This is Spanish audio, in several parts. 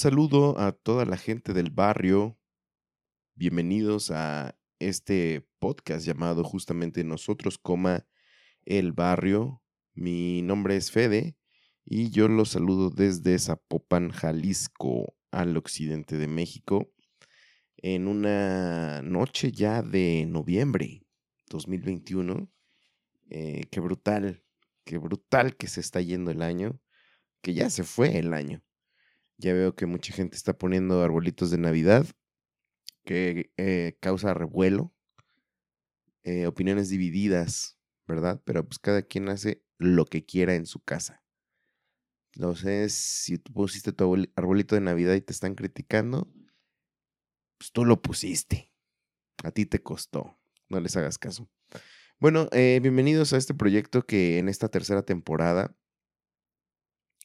Saludo a toda la gente del barrio. Bienvenidos a este podcast llamado justamente Nosotros, coma el barrio. Mi nombre es Fede y yo los saludo desde Zapopan, Jalisco, al occidente de México, en una noche ya de noviembre 2021. Eh, qué brutal, qué brutal que se está yendo el año, que ya se fue el año. Ya veo que mucha gente está poniendo arbolitos de Navidad, que eh, causa revuelo, eh, opiniones divididas, ¿verdad? Pero pues cada quien hace lo que quiera en su casa. Entonces, si tú pusiste tu arbolito de Navidad y te están criticando, pues tú lo pusiste. A ti te costó. No les hagas caso. Bueno, eh, bienvenidos a este proyecto que en esta tercera temporada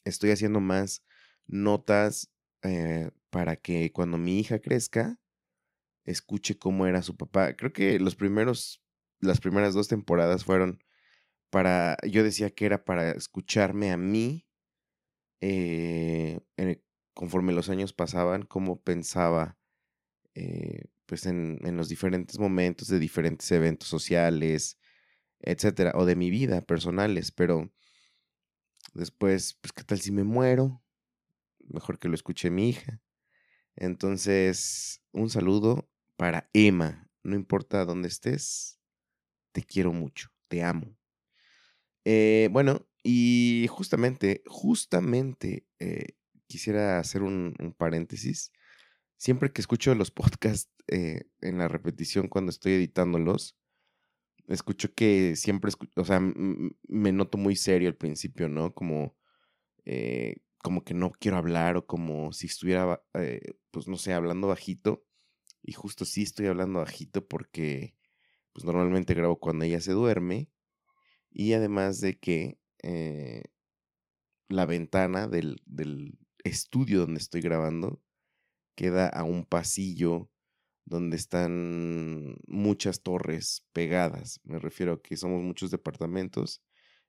estoy haciendo más notas eh, para que cuando mi hija crezca, escuche cómo era su papá. Creo que los primeros, las primeras dos temporadas fueron para, yo decía que era para escucharme a mí, eh, conforme los años pasaban, cómo pensaba, eh, pues en, en, los diferentes momentos de diferentes eventos sociales, etcétera, o de mi vida personales, pero después, pues, ¿qué tal si me muero? Mejor que lo escuche mi hija. Entonces, un saludo para Emma. No importa dónde estés, te quiero mucho, te amo. Eh, bueno, y justamente, justamente eh, quisiera hacer un, paréntesis. Siempre que escucho los podcasts eh, en la repetición cuando estoy editándolos, escucho que siempre, o sea, me noto muy serio al principio, ¿no? Como como que no quiero hablar o como si estuviera, eh, pues no sé, hablando bajito. Y justo sí estoy hablando bajito porque pues normalmente grabo cuando ella se duerme. Y además de que eh, la ventana del, del estudio donde estoy grabando queda a un pasillo donde están muchas torres pegadas. Me refiero a que somos muchos departamentos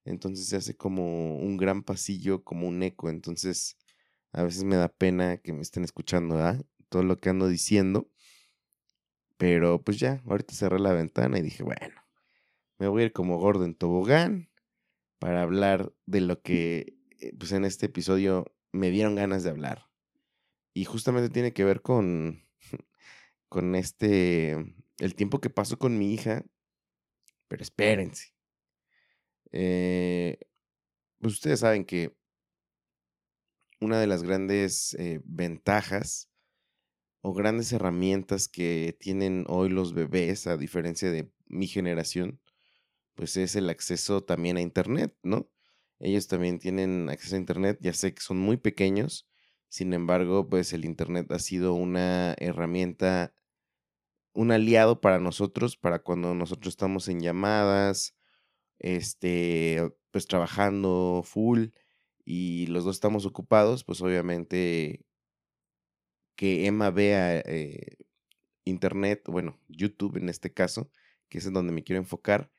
entonces se hace como un gran pasillo, como un eco. Entonces a veces me da pena que me estén escuchando todo lo que ando diciendo. Pero pues ya, ahorita cerré la ventana y dije, bueno, me voy a ir como gordo en tobogán para hablar de lo que eh, pues en este episodio me dieron ganas de hablar. Y justamente tiene que ver con, con este, el tiempo que paso con mi hija. Pero espérense. Eh, pues ustedes saben que una de las grandes eh, ventajas o grandes herramientas que tienen hoy los bebés, a diferencia de mi generación, pues es el acceso también a Internet, ¿no? Ellos también tienen acceso a Internet, ya sé que son muy pequeños, sin embargo, pues el Internet ha sido una herramienta, un aliado para nosotros, para cuando nosotros estamos en llamadas, este, pues trabajando full y los dos estamos ocupados, pues obviamente que Emma vea eh, internet, bueno, YouTube en este caso, que es en donde me quiero enfocar,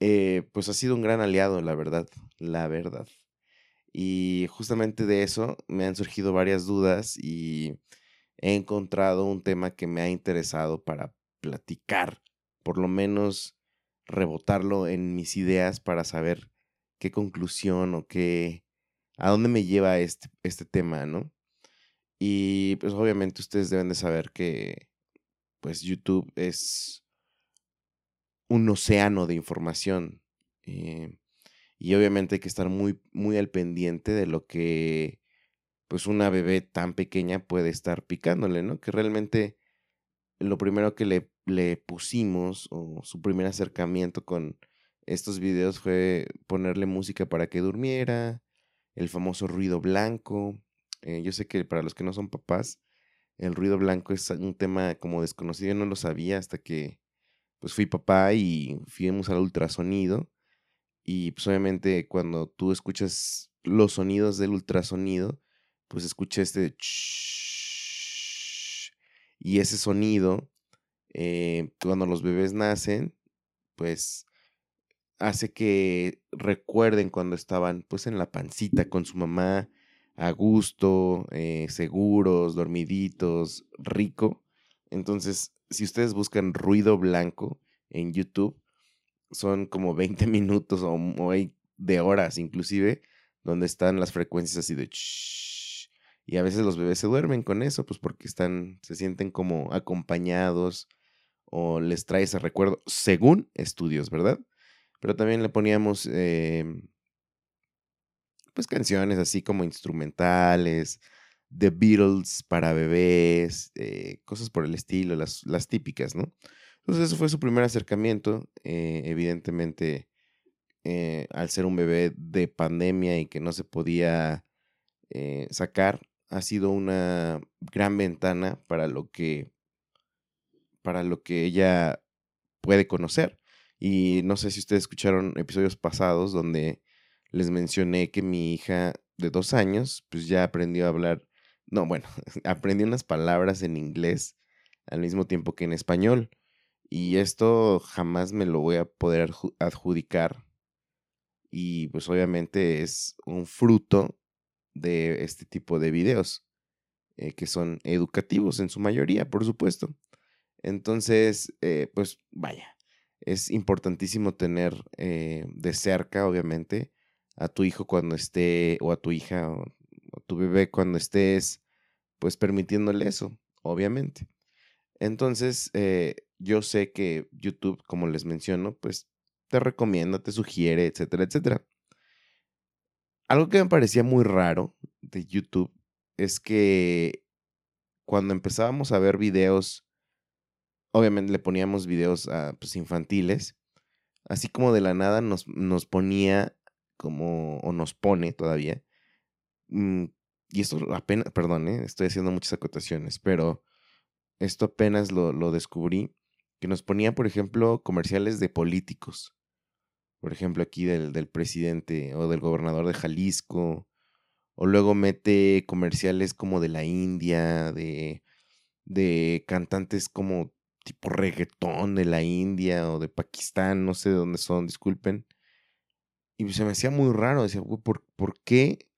eh, pues ha sido un gran aliado, la verdad, la verdad. Y justamente de eso me han surgido varias dudas y he encontrado un tema que me ha interesado para platicar, por lo menos rebotarlo en mis ideas para saber qué conclusión o qué, a dónde me lleva este, este tema, ¿no? Y pues obviamente ustedes deben de saber que pues YouTube es un océano de información. Eh, y obviamente hay que estar muy, muy al pendiente de lo que pues una bebé tan pequeña puede estar picándole, ¿no? Que realmente lo primero que le, le pusimos o su primer acercamiento con estos videos fue ponerle música para que durmiera, el famoso ruido blanco. Eh, yo sé que para los que no son papás, el ruido blanco es un tema como desconocido, no lo sabía hasta que pues fui papá y fuimos al ultrasonido. Y pues obviamente cuando tú escuchas los sonidos del ultrasonido, pues escucha este y ese sonido, eh, cuando los bebés nacen, pues hace que recuerden cuando estaban pues en la pancita con su mamá, a gusto, eh, seguros, dormiditos, rico. Entonces, si ustedes buscan ruido blanco en YouTube, son como 20 minutos o, de horas inclusive, donde están las frecuencias así de... y a veces los bebés se duermen con eso, pues porque están, se sienten como acompañados o les trae ese recuerdo, según estudios, ¿verdad? Pero también le poníamos em, pues canciones así como instrumentales, The Beatles para bebés, eh, cosas por el estilo, las, las, típicas, ¿no? Entonces eso fue su primer acercamiento, eh, evidentemente eh, al ser un bebé de pandemia y que no se podía sacar, ha sido una gran ventana para lo que para lo que ella puede conocer. Y no sé si ustedes escucharon episodios pasados donde les mencioné que mi hija de dos años, pues ya aprendió a hablar, no, bueno, aprendió unas palabras en inglés al mismo tiempo que en español. Y esto jamás me lo voy a poder adjudicar. Y pues obviamente es un fruto de este tipo de videos, eh, que son educativos en su mayoría, por supuesto. Entonces, eh, pues vaya, es importantísimo tener eh, de cerca, obviamente, a tu hijo cuando esté, o a tu hija, o, a tu bebé cuando estés, pues permitiéndole eso, obviamente. Entonces, eh, yo sé que YouTube, como les menciono, pues te recomienda, te sugiere, etcétera, etcétera. Algo que me parecía muy raro de YouTube es que cuando empezábamos a ver videos, obviamente le poníamos videos a, pues, infantiles, así como de la nada nos, nos ponía como, o nos pone todavía. Mm, y esto apenas, perdón, ¿eh? estoy haciendo muchas acotaciones, pero esto apenas lo, lo descubrí, que nos ponía, por ejemplo, comerciales de políticos. Por ejemplo, aquí del, del presidente o del gobernador de Jalisco. O luego mete comerciales como de la India, de, de cantantes como tipo reggaetón de la India o de Pakistán, no sé de dónde son, disculpen. Y se me hacía muy raro, decía, ¿por, ¿por qué?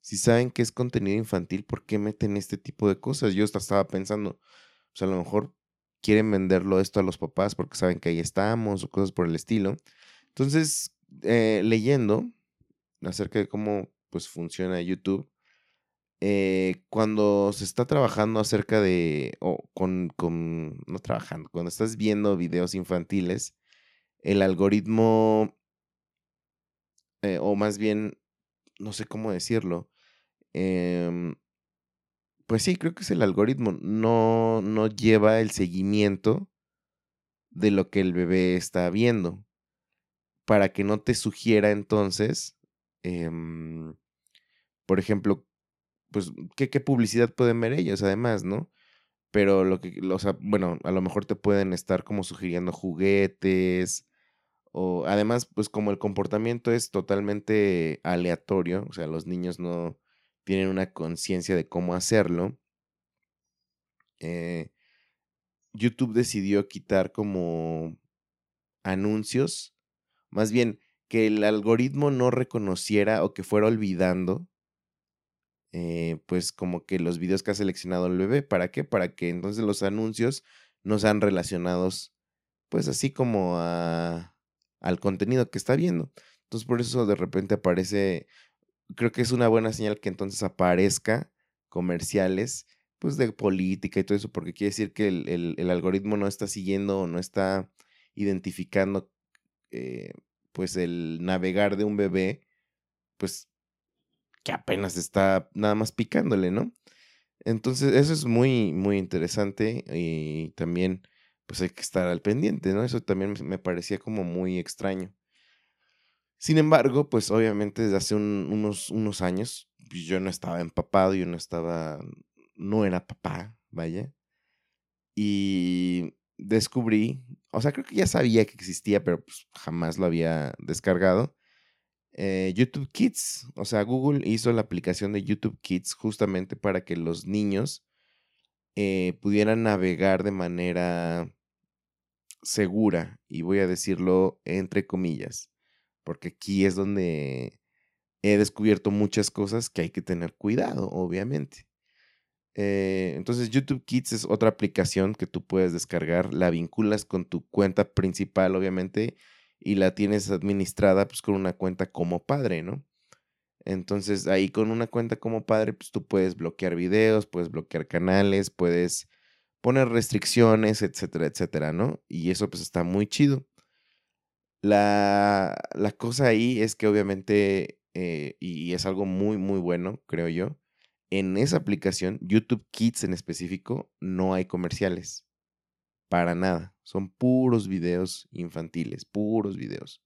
Si saben que es contenido infantil, ¿por qué meten este tipo de cosas? Yo hasta estaba pensando, pues a lo mejor quieren venderlo esto a los papás porque saben que ahí estamos o cosas por el estilo. Entonces, eh, leyendo acerca de cómo pues funciona YouTube, eh, cuando se está trabajando acerca de, o con, con, no trabajando, cuando estás viendo videos infantiles, el algoritmo eh, o más bien, no sé cómo decirlo, em, pues sí, creo que es el algoritmo, no, no lleva el seguimiento de lo que el bebé está viendo, para que no te sugiera entonces, em, por ejemplo, pues, ¿qué, ¿qué, publicidad pueden ver ellos además, ¿no? Pero lo que, o sea, bueno, a lo mejor te pueden estar como sugiriendo juguetes, o además, pues como el comportamiento es totalmente aleatorio, o sea, los niños no tienen una conciencia de cómo hacerlo, eh, YouTube decidió quitar como anuncios, más bien que el algoritmo no reconociera o que fuera olvidando eh, pues como que los videos que ha seleccionado el bebé. ¿Para qué? Para que entonces los anuncios no sean relacionados, pues así como a, al contenido que está viendo. Entonces por eso de repente aparece, creo que es una buena señal que entonces aparezca comerciales, pues de política y todo eso, porque quiere decir que el, el, algoritmo no está siguiendo o no está identificando, eh, pues el navegar de un bebé, pues que apenas está nada más picándole, ¿no? Entonces, eso es muy, muy interesante y también, pues hay que estar al pendiente, ¿no? Eso también me parecía como muy extraño. Sin embargo, pues obviamente desde hace unos, unos años, pues, yo no estaba empapado, yo no estaba, no era papá, vaya. Y descubrí, o sea, creo que ya sabía que existía, pero pues jamás lo había descargado eh, YouTube Kids. O sea, Google hizo la aplicación de YouTube Kids justamente para que los niños eh, pudieran navegar de manera segura, y voy a decirlo entre comillas, porque aquí es donde he descubierto muchas cosas que hay que tener cuidado, obviamente. Eh, entonces, YouTube Kids es otra aplicación que tú puedes descargar, la vinculas con tu cuenta principal, obviamente, y la tienes administrada pues con una cuenta como padre, ¿no? Entonces ahí con una cuenta como padre pues tú puedes bloquear videos, puedes bloquear canales, puedes poner restricciones, etcétera, etcétera, ¿no? Y eso pues está muy chido. La, la cosa ahí es que obviamente, eh, y es algo muy, muy bueno, creo yo, en esa aplicación, YouTube Kids en específico, no hay comerciales. Para nada. Son puros videos infantiles, puros videos.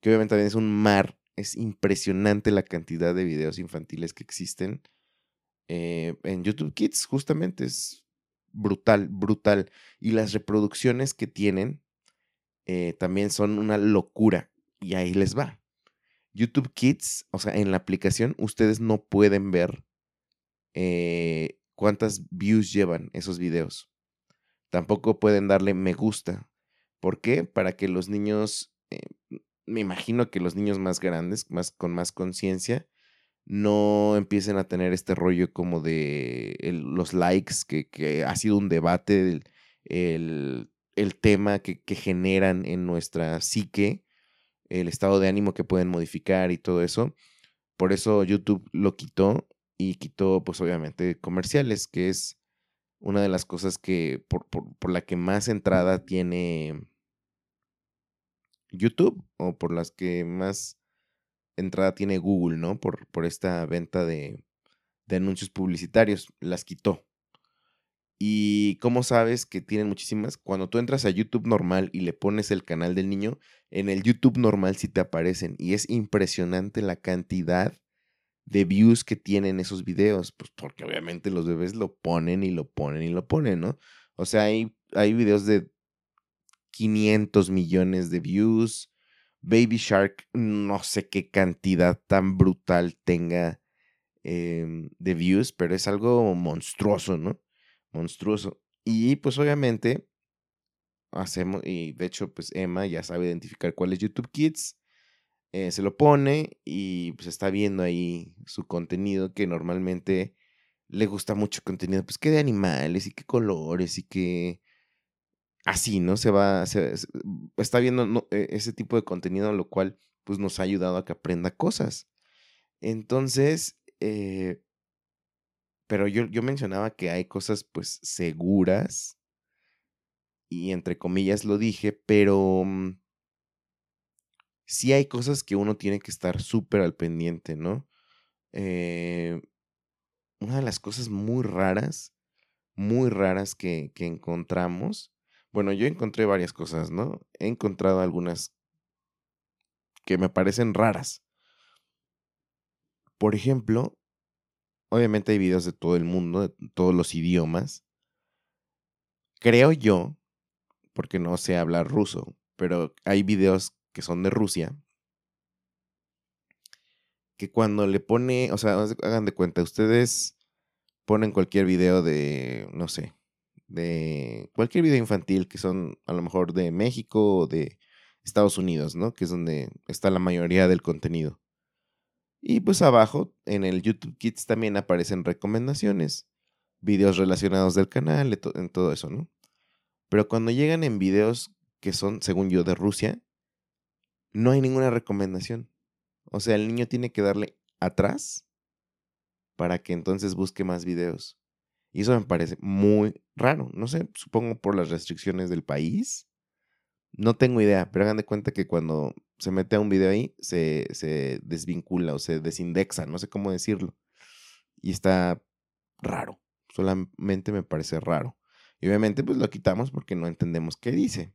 Que obviamente también es un mar. Es impresionante la cantidad de videos infantiles que existen eh, en YouTube Kids, justamente. Es brutal, brutal. Y las reproducciones que tienen eh, también son una locura. Y ahí les va. YouTube Kids, o sea, en la aplicación ustedes no pueden ver eh, cuántas views llevan esos videos. Tampoco pueden darle me gusta. ¿Por qué? Para que los niños, eh, me imagino que los niños más grandes, más, con más conciencia, no empiecen a tener este rollo como de los likes, que, ha sido un debate, el, tema que, que, generan en nuestra psique, el estado de ánimo que pueden modificar y todo eso. Por eso YouTube lo quitó y quitó, pues obviamente, comerciales, que es una de las cosas que por, la que más entrada tiene YouTube o por las que más entrada tiene Google, ¿no? Por, por esta venta de, de anuncios publicitarios, las quitó. Y cómo sabes que tienen muchísimas, cuando tú entras a YouTube normal y le pones el canal del niño, en el YouTube normal sí te aparecen. Y es impresionante la cantidad de views que tienen esos videos, pues porque obviamente los bebés lo ponen y lo ponen y lo ponen, ¿no? O sea, hay, hay videos de 500 millones de views. Baby Shark, no sé qué cantidad tan brutal tenga em, de views, pero es algo monstruoso, ¿no? Monstruoso. Y pues obviamente hacemos, y de hecho pues Emma ya sabe identificar cuál es YouTube Kids eh, se lo pone y pues está viendo ahí su contenido que normalmente le gusta mucho contenido, pues que de animales y qué colores y que así, ¿no? Se va, está viendo e, ese tipo de contenido, lo cual pues nos ha ayudado a que aprenda cosas. Entonces, eh, pero yo, yo mencionaba que hay cosas pues seguras y entre comillas lo dije, pero mm, sí hay cosas que uno tiene que estar súper al pendiente, ¿no? Eh, una de las cosas muy raras, muy raras que, que encontramos, bueno, yo encontré varias cosas, ¿no? He encontrado algunas que me parecen raras. Por ejemplo, obviamente hay videos de todo el mundo, de todos los idiomas. Creo yo, porque no sé hablar ruso, pero hay videos que son de Rusia, que cuando le pone, o sea, hagan de cuenta, ustedes ponen cualquier video de, no sé, de cualquier video infantil que son a lo mejor de México o de Estados Unidos, ¿no? Que es donde está la mayoría del contenido. Y pues abajo en el YouTube Kids también aparecen recomendaciones, videos relacionados del canal, en todo eso, ¿no? Pero cuando llegan en videos que son, según yo, de Rusia, no hay ninguna recomendación. O sea, el niño tiene que darle atrás para que entonces busque más videos. Y eso me parece muy raro. No sé, supongo por las restricciones del país. No tengo idea, pero hagan de cuenta que cuando se mete a un video ahí, se, se desvincula o se desindexa, no sé cómo decirlo. Y está raro. Solamente me parece raro. Y obviamente pues lo quitamos porque no entendemos qué dice.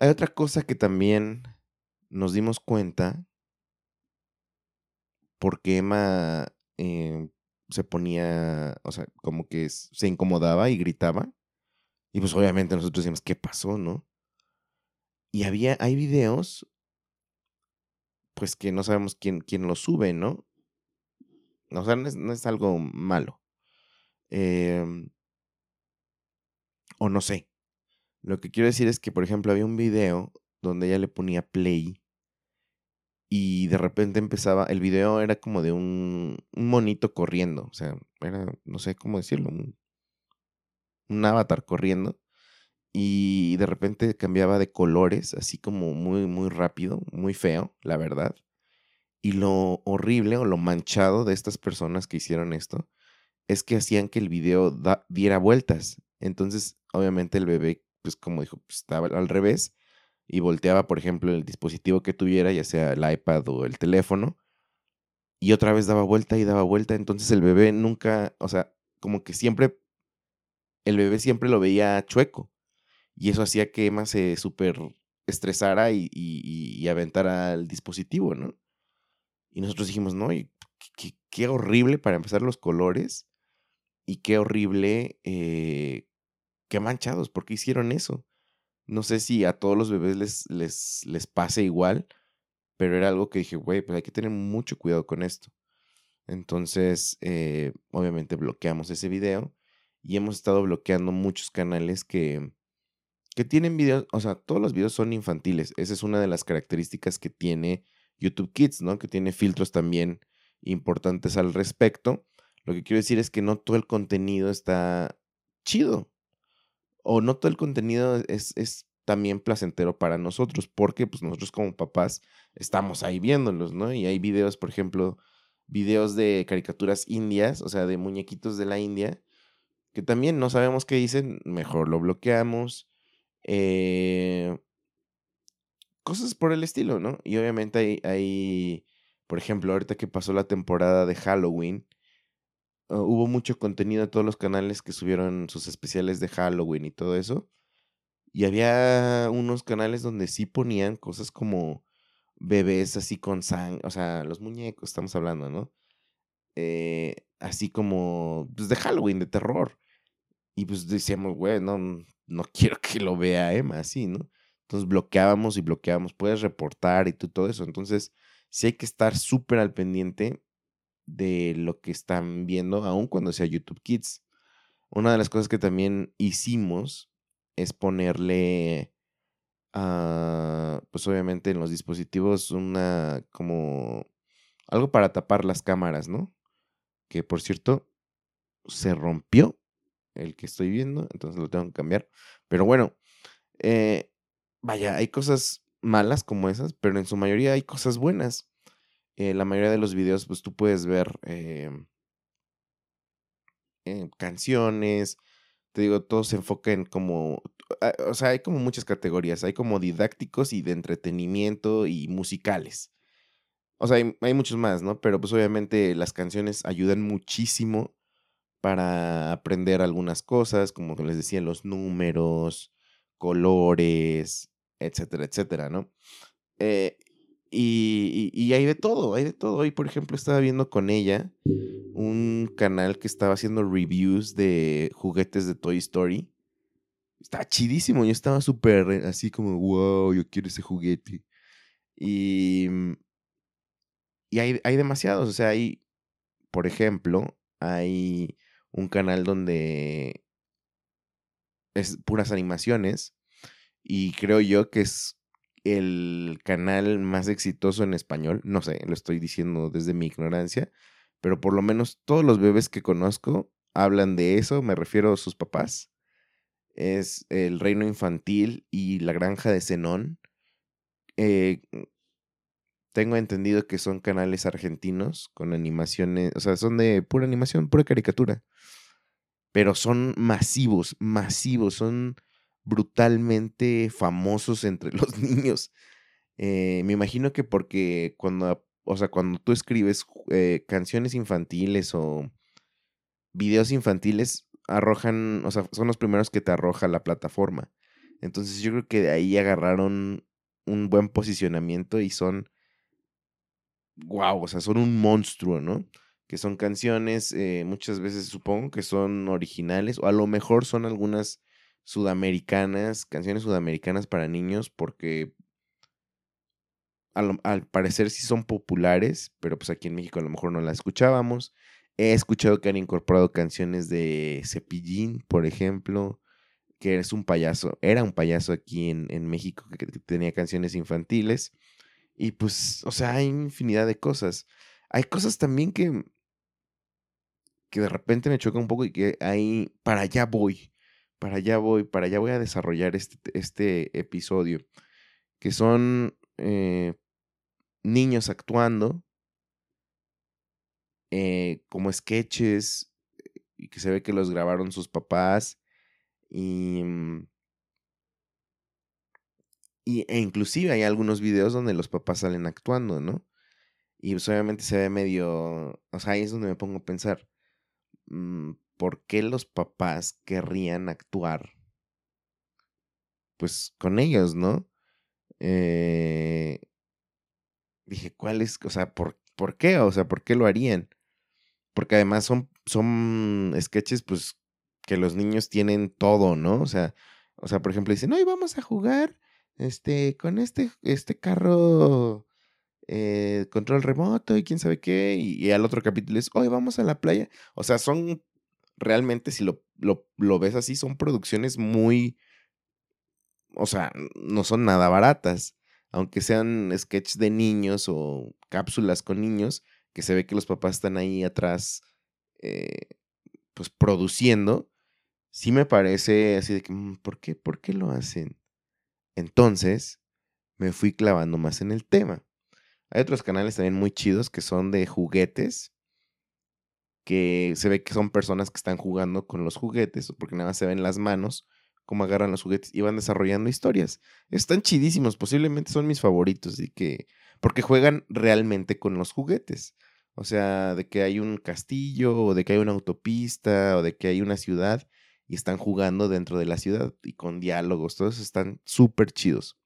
Hay otra cosa que también nos dimos cuenta porque Emma eh, se ponía, o sea, como que se incomodaba y gritaba. Y pues obviamente nosotros decimos, ¿qué pasó, no? Y había, hay videos, pues que no sabemos quién, quién los sube, ¿no? O sea, no es, algo malo. Em o no sé. Lo que quiero decir es que, por ejemplo, había un video donde ella le ponía play y de repente empezaba, el video era como de un, un monito corriendo, o sea, era, no sé cómo decirlo, un, un avatar corriendo y de repente cambiaba de colores, así como muy, muy rápido, muy feo, la verdad. Y lo horrible o lo manchado de estas personas que hicieron esto es que hacían que el video diera vueltas. Entonces, obviamente el bebé, pues como dijo, pues, estaba al revés y volteaba, por ejemplo, el dispositivo que tuviera, ya sea el iPad o el teléfono, y otra vez daba vuelta y daba vuelta. Entonces el bebé nunca, o sea, como que siempre, el bebé siempre lo veía chueco. Y eso hacía que Emma se súper estresara y, y, aventara el dispositivo, ¿no? Y nosotros dijimos, no, qué, horrible para empezar los colores y qué horrible, eh, qué manchados, ¿por qué hicieron eso? No sé si a todos los bebés les, les, les pase igual, pero era algo que dije, güey, pues hay que tener mucho cuidado con esto. Entonces, eh, obviamente bloqueamos ese video y hemos estado bloqueando muchos canales que, que tienen videos, o sea, todos los videos son infantiles. Esa es una de las características que tiene YouTube Kids, ¿no? Que tiene filtros también importantes al respecto. Lo que quiero decir es que no todo el contenido está chido. O no todo el contenido es, es también placentero para nosotros, porque pues nosotros como papás estamos ahí viéndolos, ¿no? Y hay videos, por ejemplo, videos de caricaturas indias, o sea, de muñequitos de la India, que también no sabemos qué dicen, mejor lo bloqueamos. Eh, cosas por el estilo, ¿no? Y obviamente hay, hay, por ejemplo, ahorita que pasó la temporada de Halloween, uh, hubo mucho contenido en todos los canales que subieron sus especiales de Halloween y todo eso. Y había unos canales donde sí ponían cosas como bebés así con sangre, o sea, los muñecos, estamos hablando, ¿no? Eh, así como, pues de Halloween, de terror. Y pues decíamos, güey, no, no quiero que lo vea Emma así, ¿no? Entonces bloqueábamos y bloqueábamos, puedes reportar y todo eso. Entonces, sí hay que estar súper al pendiente de lo que están viendo, aun cuando sea YouTube Kids. Una de las cosas que también hicimos es ponerle, uh, pues obviamente en los dispositivos, una como algo para tapar las cámaras, ¿no? Que por cierto, se rompió el que estoy viendo, entonces lo tengo que cambiar. Pero bueno, eh, vaya, hay cosas malas como esas, pero en su mayoría hay cosas buenas. Eh, la mayoría de los videos, pues tú puedes ver em, canciones, te digo, todo se enfoca en como, ah, o sea, hay como muchas categorías, hay como didácticos y de entretenimiento y musicales. O sea, hay, hay muchos más, ¿no? Pero pues obviamente las canciones ayudan muchísimo para aprender algunas cosas, como les decía, los números, colores, etcétera, etcétera, ¿no? Eh, y, y, hay de todo, hay de todo. Hoy, por ejemplo, estaba viendo con ella un canal que estaba haciendo reviews de juguetes de Toy Story. Está chidísimo, yo estaba súper así como, wow, yo quiero ese juguete. Y, mm, y hay, hay demasiados, o sea, hay, por ejemplo, hay un canal donde es puras animaciones y creo yo que es el canal más exitoso en español. No sé, lo estoy diciendo desde mi ignorancia, pero por lo menos todos los bebés que conozco hablan de eso, me refiero a sus papás. Es El Reino Infantil y La Granja de Zenón. Eh, tengo entendido que son canales argentinos con animaciones, o sea, son de pura animación, pura caricatura. Pero son masivos, masivos, son brutalmente famosos entre los niños. Eh, me imagino que porque cuando, o sea, cuando tú escribes eh, canciones infantiles o videos infantiles, arrojan, o sea, son los primeros que te arroja la plataforma. Entonces yo creo que de ahí agarraron un buen posicionamiento y son, wow, o sea, son un monstruo, ¿no? Que son canciones, eh, muchas veces supongo que son originales, o a lo mejor son algunas sudamericanas, canciones sudamericanas para niños, porque al, al, parecer sí son populares, pero pues aquí en México a lo mejor no las escuchábamos. He escuchado que han incorporado canciones de Cepillín, por ejemplo, que es un payaso, era un payaso aquí en, en México que, que tenía canciones infantiles. Y pues, o sea, hay infinidad de cosas. Hay cosas también que, que de repente me choca un poco y que ahí, para allá voy para allá voy, para allá voy a desarrollar este, este episodio, que son eh, niños actuando eh, como sketches y que se ve que los grabaron sus papás y, mm, y e inclusive hay algunos videos donde los papás salen actuando, ¿no? Y pues obviamente se ve medio, o sea, ahí es donde me pongo a pensar, mm, ¿por qué los papás querrían actuar? Pues con ellos, ¿no? Eh, dije, ¿cuál es? O sea, ¿por, ¿por qué? O sea, ¿por qué lo harían? Porque además son, son sketches, pues, que los niños tienen todo, ¿no? O sea, o sea, por ejemplo, dicen, hoy vamos a jugar este, con este, este carro eh, control remoto y quién sabe qué. Y, y, al otro capítulo es, hoy vamos a la playa. O sea, son realmente si lo, lo, ves así, son producciones muy, o sea, no son nada baratas. Aunque sean sketches de niños o cápsulas con niños, que se ve que los papás están ahí atrás, eh, pues produciendo, sí me parece así de que, mm, ¿por qué? ¿Por qué lo hacen? Entonces, me fui clavando más en el tema. Hay otros canales también muy chidos que son de juguetes que se ve que son personas que están jugando con los juguetes, porque nada más se ven las manos, cómo agarran los juguetes y van desarrollando historias. Están chidísimos, posiblemente son mis favoritos, que, porque juegan realmente con los juguetes. O sea, de que hay un castillo, o de que hay una autopista, o de que hay una ciudad, y están jugando dentro de la ciudad y con diálogos, todos están súper chidos.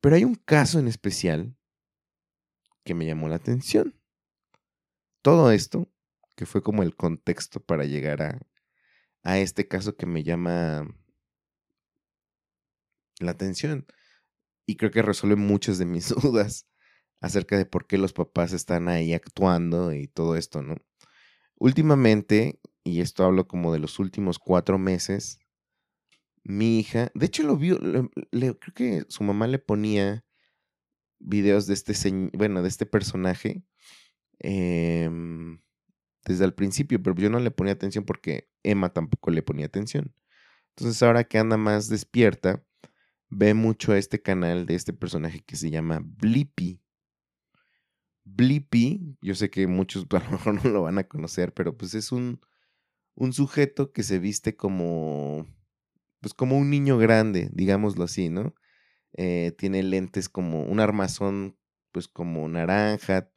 Pero hay un caso en especial que me llamó la atención. Todo esto que fue como el contexto para llegar a, a este caso que me llama la atención. Y creo que resuelve muchas de mis dudas acerca de por qué los papás están ahí actuando y todo esto, ¿no? Últimamente, y esto hablo como de los últimos cuatro meses, mi hija, de hecho lo vio, le, creo que su mamá le ponía videos de este, bueno, de este personaje. Eh, desde el principio, pero yo no le ponía atención porque Emma tampoco le ponía atención. Entonces ahora que anda más despierta, ve mucho a este canal de este personaje que se llama Blippi. Blippi, yo sé que muchos a lo mejor no lo van a conocer, pero pues es un, un sujeto que se viste como, pues como un niño grande, digámoslo así, ¿no? Eh, tiene lentes como un armazón, pues como naranja,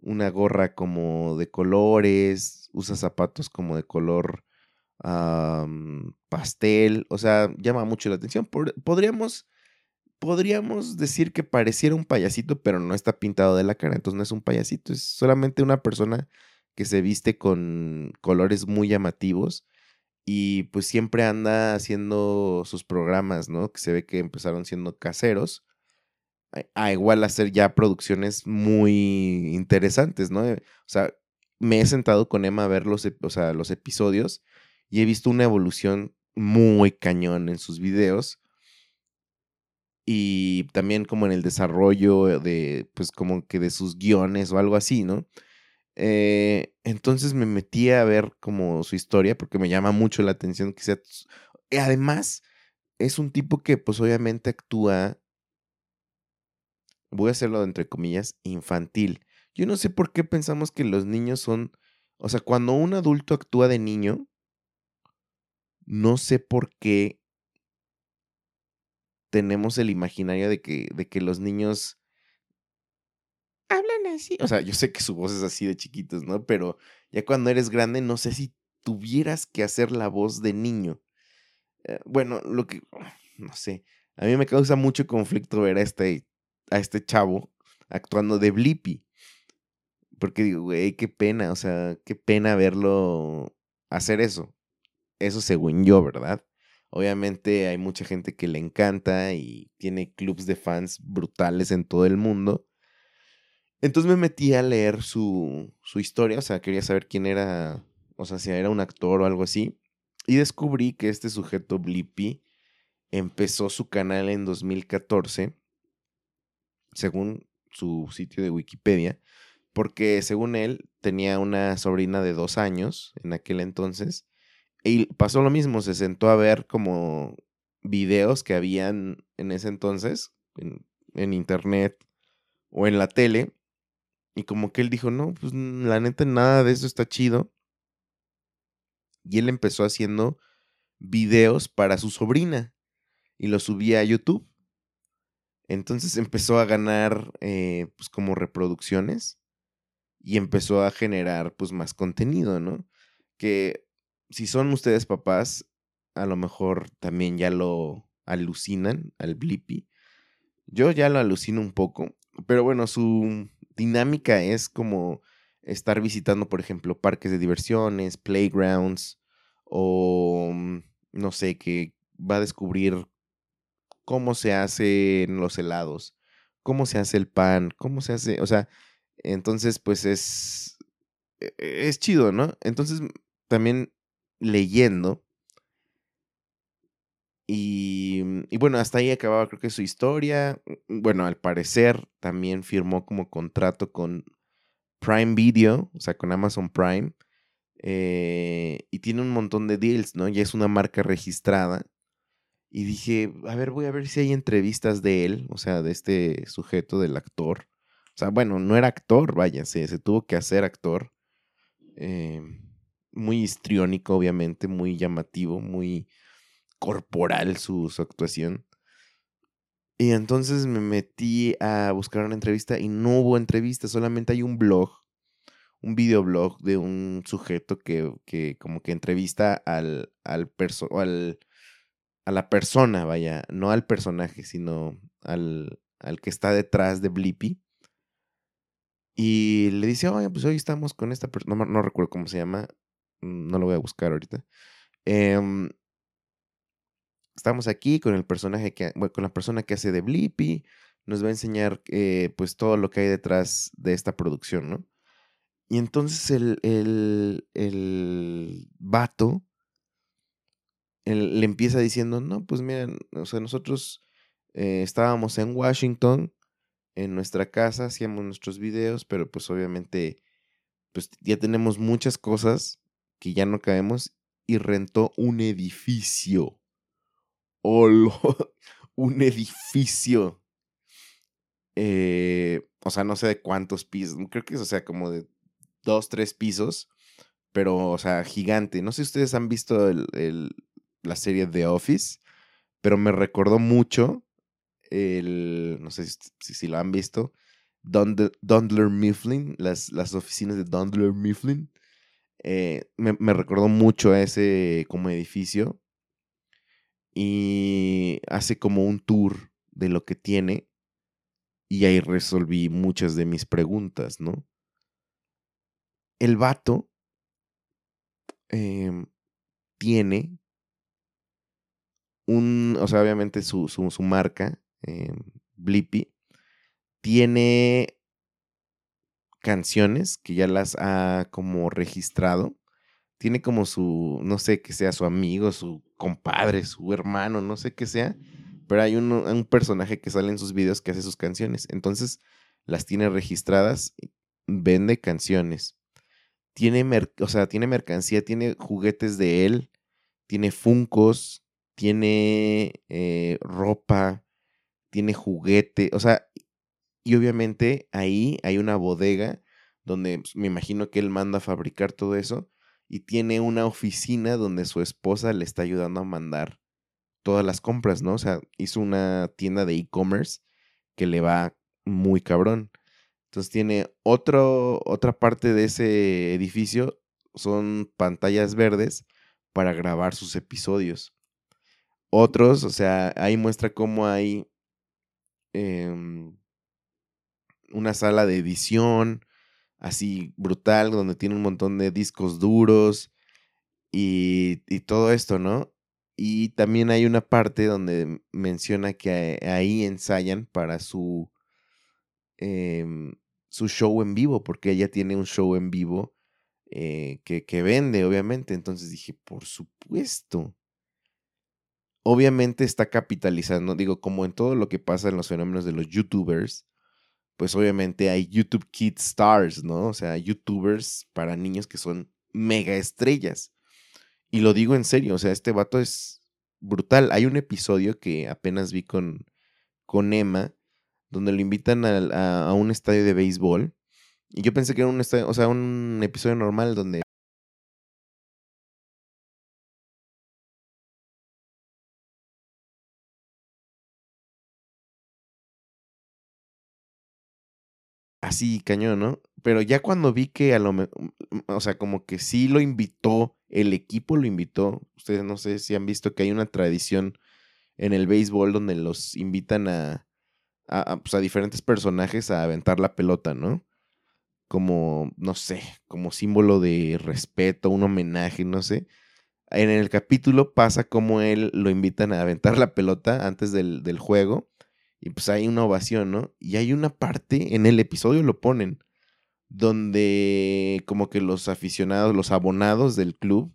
una gorra como de colores, usa zapatos como de color pastel, o sea, llama mucho la atención. podríamos, podríamos decir que pareciera un payasito, pero no está pintado de la cara, entonces no es un payasito, es solamente una persona que se viste con colores muy llamativos y pues siempre anda haciendo sus programas, ¿no? Que se ve que empezaron siendo caseros a igual hacer ya producciones muy interesantes, ¿no? O sea, me he sentado con Emma a ver los, o sea, los episodios y he visto una evolución muy cañón en sus videos. y también como en el desarrollo de, pues como que de sus guiones o algo así, ¿no? Eh, entonces me metí a ver como su historia porque me llama mucho la atención que sea... Además, es un tipo que pues obviamente actúa, voy a hacerlo entre comillas, infantil. Yo no sé por qué pensamos que los niños son, o sea, cuando un adulto actúa de niño, no sé por qué tenemos el imaginario de que, de que los niños hablan así. O sea, yo sé que su voz es así de chiquitos, ¿no? Pero ya cuando eres grande, no sé si tuvieras que hacer la voz de niño. Eh, bueno, lo que, no sé, a mí me causa mucho conflicto ver a este, a este chavo actuando de Blippi. Porque digo, güey, qué pena, o sea, qué pena verlo hacer eso. Eso según yo, ¿verdad? Obviamente hay mucha gente que le encanta y tiene clubs de fans brutales en todo el mundo. Entonces me metí a leer su, su historia, o sea, quería saber quién era, o sea, si era un actor o algo así. Y descubrí que este sujeto Blippi empezó su canal en 2014, según su sitio de Wikipedia, porque según él tenía una sobrina de dos años en aquel entonces y pasó lo mismo, se sentó a ver como videos que habían en ese entonces, en, internet o en la tele, y como que él dijo, no, pues la neta nada de eso está chido. Y él empezó haciendo videos para su sobrina y los subía a YouTube. Entonces empezó a ganar eh, pues como reproducciones y empezó a generar pues más contenido, ¿no? Que si son ustedes papás, a lo mejor también ya lo alucinan al Blippi. Yo ya lo alucino un poco, pero bueno, su dinámica es como estar visitando, por ejemplo, parques de diversiones, playgrounds, o mm, no sé, que va a descubrir cómo se hacen los helados, cómo se hace el pan, cómo se hace, o sea, entonces pues es, e, e, es chido, ¿no? Entonces también leyendo. Y, mm, y, bueno, hasta ahí acababa creo que su historia. Mm, bueno, al parecer también firmó como contrato con Prime Video, o sea, con Amazon Prime. Eh, y tiene un montón de deals, ¿no? Ya es una marca registrada. Y dije, a ver, voy a ver si hay entrevistas de él, o sea, de este sujeto, del actor. O sea, bueno, no era actor, vaya, se, tuvo que hacer actor. Eh, muy histriónico, obviamente, muy llamativo, muy corporal su, actuación. Y entonces me metí a buscar una entrevista y no hubo entrevista, solamente hay un blog, un videoblog de un sujeto que, que como que entrevista al, al, al, a la persona, vaya, no al personaje, sino al, al que está detrás de Blippi. Y le dice, oye, pues hoy estamos con esta persona, no, recuerdo cómo se llama, Mm, no lo voy a buscar ahorita. Em, estamos aquí con el personaje que, con la persona que hace de Blippi, nos va a enseñar eh, pues todo lo que hay detrás de esta producción, ¿no? Y entonces el, el, el vato le empieza diciendo, no, pues miren, o sea, nosotros eh, estábamos en Washington, en nuestra casa, hacíamos nuestros videos, pero pues obviamente, pues ya tenemos muchas cosas que ya no caemos y rentó un edificio. un edificio. Eh, o sea, no sé de cuántos pisos. Creo que es, o sea, como de dos, tres pisos. Pero, o sea, gigante. No sé si ustedes han visto el, la serie The Office. Pero me recordó mucho el. No sé si, si, lo han visto. Dundler Mifflin. Las, las oficinas de Dundler Mifflin. Eh, me, recordó mucho a ese como edificio y hace como un tour de lo que tiene y ahí resolví muchas de mis preguntas, ¿no? El vato em, tiene un, o sea, obviamente su, su, marca, eh, Blippi, tiene canciones que ya las ha como registrado. Tiene como su, no sé, que sea su amigo, su compadre, su hermano, no sé qué sea, pero hay un personaje que sale en sus videos que hace sus canciones. Entonces las tiene registradas, vende canciones. Tiene, o sea, tiene mercancía, tiene juguetes de él, tiene funcos, tiene eh, ropa, tiene juguete, o sea, y obviamente ahí hay una bodega donde pues, me imagino que él manda a fabricar todo eso y tiene una oficina donde su esposa le está ayudando a mandar todas las compras, ¿no? O sea, hizo una tienda de e-commerce que le va muy cabrón. Entonces tiene otro, otra parte de ese edificio, son pantallas verdes para grabar sus episodios. Otros, o sea, ahí muestra cómo hay em, una sala de edición así brutal, donde tiene un montón de discos duros y, todo esto, ¿no? Y también hay una parte donde menciona que ahí ensayan para su, em, su show en vivo, porque ella tiene un show en vivo eh, que, que vende, obviamente. Entonces dije, por supuesto. Obviamente está capitalizando, digo, como en todo lo que pasa en los fenómenos de los youtubers, pues obviamente hay YouTube Kids Stars, ¿no? O sea, youtubers para niños que son mega estrellas. Y lo digo en serio, o sea, este vato es brutal. Hay un episodio que apenas vi con, con Emma, donde lo invitan a, a, un estadio de béisbol. Y yo pensé que era un estadio, o sea, un episodio normal donde así cañón, ¿no? Pero ya cuando vi que a lo mejor, o sea, como que sí lo invitó, el equipo lo invitó, ustedes no sé si han visto que hay una tradición en el béisbol donde los invitan a, a, pues, a diferentes personajes a aventar la pelota, ¿no? Como, no sé, como símbolo de respeto, un homenaje, no sé. En el capítulo pasa como él lo invitan a aventar la pelota antes del, del juego y pues hay una ovación, ¿no? Y hay una parte, en el episodio lo ponen, donde como que los aficionados, los abonados del club,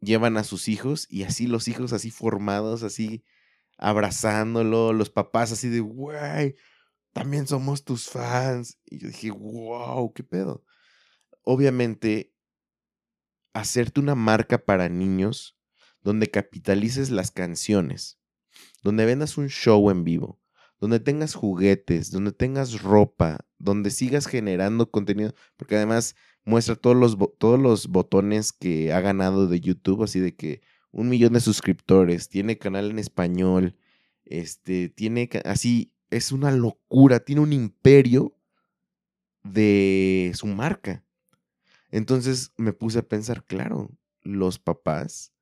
llevan a sus hijos y así los hijos así formados, así abrazándolo, los papás así de, güey, también somos tus fans. Y yo dije, wow, qué pedo. Obviamente, hacerte una marca para niños donde capitalices las canciones donde vendas un show en vivo, donde tengas juguetes, donde tengas ropa, donde sigas generando contenido, porque además muestra todos los, todos los botones que ha ganado de YouTube, así de que un millón de suscriptores, tiene canal en español, este, tiene así, es una locura, tiene un imperio de su marca. Entonces me puse a pensar, claro, los papás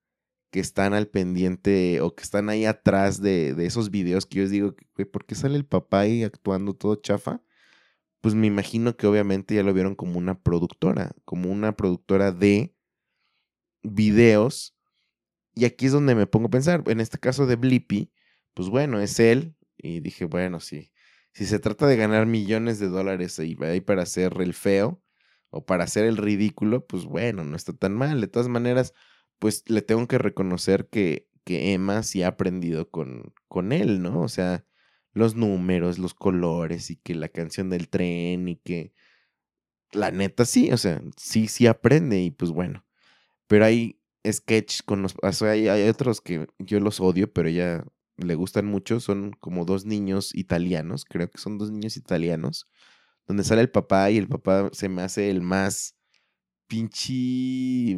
que están al pendiente o que están ahí atrás de, esos videos que yo les digo, ¿por qué sale el papá ahí actuando todo chafa? Pues me imagino que obviamente ya lo vieron como una productora, como una productora de videos. Y aquí es donde me pongo a pensar, en este caso de Blippi, pues bueno, es él. Y dije, bueno, sí, si se trata de ganar millones de dólares ahí para hacer el feo o para hacer el ridículo, pues bueno, no está tan mal. De todas maneras, pues le tengo que reconocer que, que Emma sí ha aprendido con, con él, ¿no? O sea, los números, los colores y que la canción del tren y que la neta sí, o sea, sí, sí aprende y pues bueno. Pero hay sketch con los, hay, hay otros que yo los odio, pero ella le gustan mucho, son como dos niños italianos, creo que son dos niños italianos, donde sale el papá y el papá se me hace el más pinche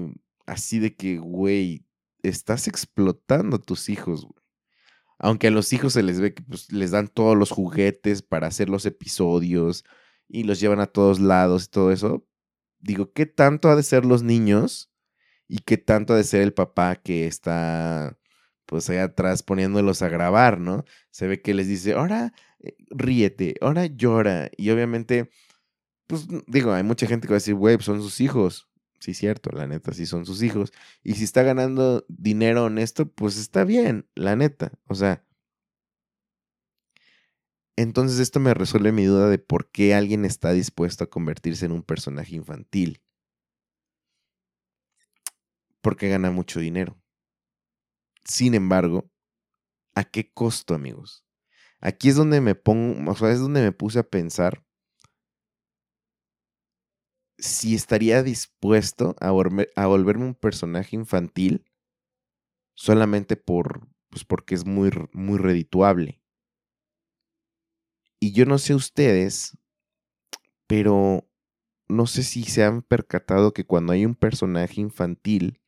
así de que, güey, estás explotando a tus hijos, güey. Aunque a los hijos se les ve que pues, les dan todos los juguetes para hacer los episodios y los llevan a todos lados y todo eso. Digo, ¿qué tanto ha de ser los niños? Y qué tanto ha de ser el papá que está, pues, ahí atrás poniéndolos a grabar, ¿no? Se ve que les dice, ahora eh, ríete, ahora llora. Y obviamente, pues, digo, hay mucha gente que va a decir, güey, pues, son sus hijos. Sí, cierto, la neta, sí son sus hijos. Y si está ganando dinero honesto, pues está bien, la neta. O sea. Entonces esto me resuelve mi duda de por qué alguien está dispuesto a convertirse en un personaje infantil. Porque gana mucho dinero. Sin embargo, ¿A qué costo, amigos? Aquí es donde me pongo, o sea, es donde me puse a pensar si estaría dispuesto a, a volverme un personaje infantil solamente por, pues porque es muy, muy redituable. Y yo no sé ustedes, pero no sé si se han percatado que cuando hay un personaje infantil,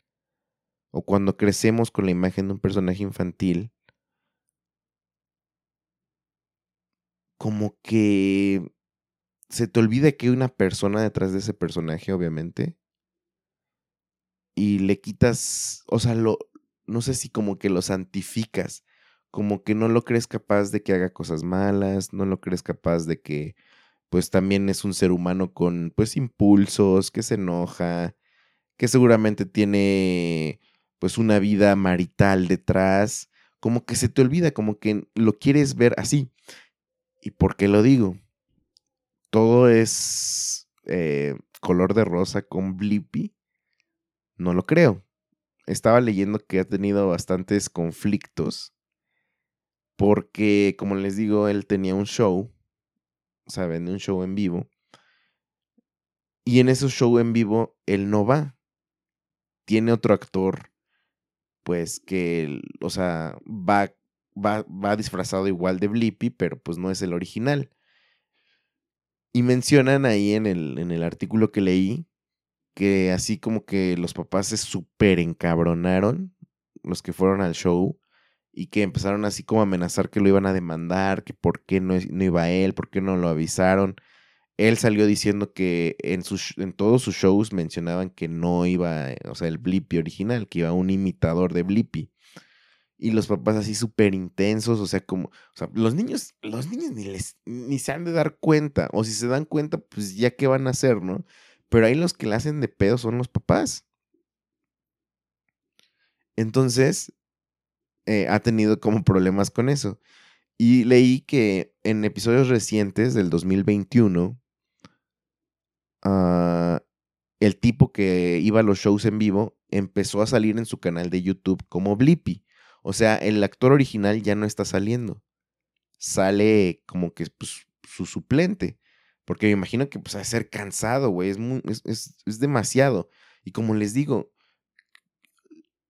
o cuando crecemos con la imagen de un personaje infantil, como que se te olvida que hay una persona detrás de ese personaje, obviamente. Y le quitas, o sea, lo, no sé si como que lo santificas, como que no lo crees capaz de que haga cosas malas, no lo crees capaz de que pues también es un ser humano con pues impulsos, que se enoja, que seguramente tiene pues una vida marital detrás, como que se te olvida, como que lo quieres ver así. ¿Y por qué lo digo? Todo es eh, color de rosa con Blippi. No lo creo. Estaba leyendo que ha tenido bastantes conflictos porque, como les digo, él tenía un show o sea, vende un show en vivo. Y en ese show en vivo, él no va. Tiene otro actor, pues que, o sea, va, va, va disfrazado igual de Blippi, pero pues no es el original. Y mencionan ahí en el, en el artículo que leí que así como que los papás se súper encabronaron, los que fueron al show, y que empezaron así como a amenazar que lo iban a demandar, que por qué no, no iba él, por qué no lo avisaron. Él salió diciendo que en, sus, en todos sus shows mencionaban que no iba, eh, o sea, el Blippi original, que iba un imitador de Blippi. Y los papás así súper intensos, o sea, como, o sea, los niños, los niños ni, les, ni se han de dar cuenta, o si se dan cuenta, pues ya qué van a hacer, ¿no? Pero ahí los que le hacen de pedo son los papás. Entonces, eh, ha tenido como problemas con eso. Y leí que en episodios recientes del 2021, ah, el tipo que iba a los shows en vivo empezó a salir en su canal de YouTube como Blippi. O sea, el actor original ya no está saliendo. Sale como que pues, su suplente. Porque me imagino que pues a ser cansado, güey. Es, es, es demasiado. Y como les digo,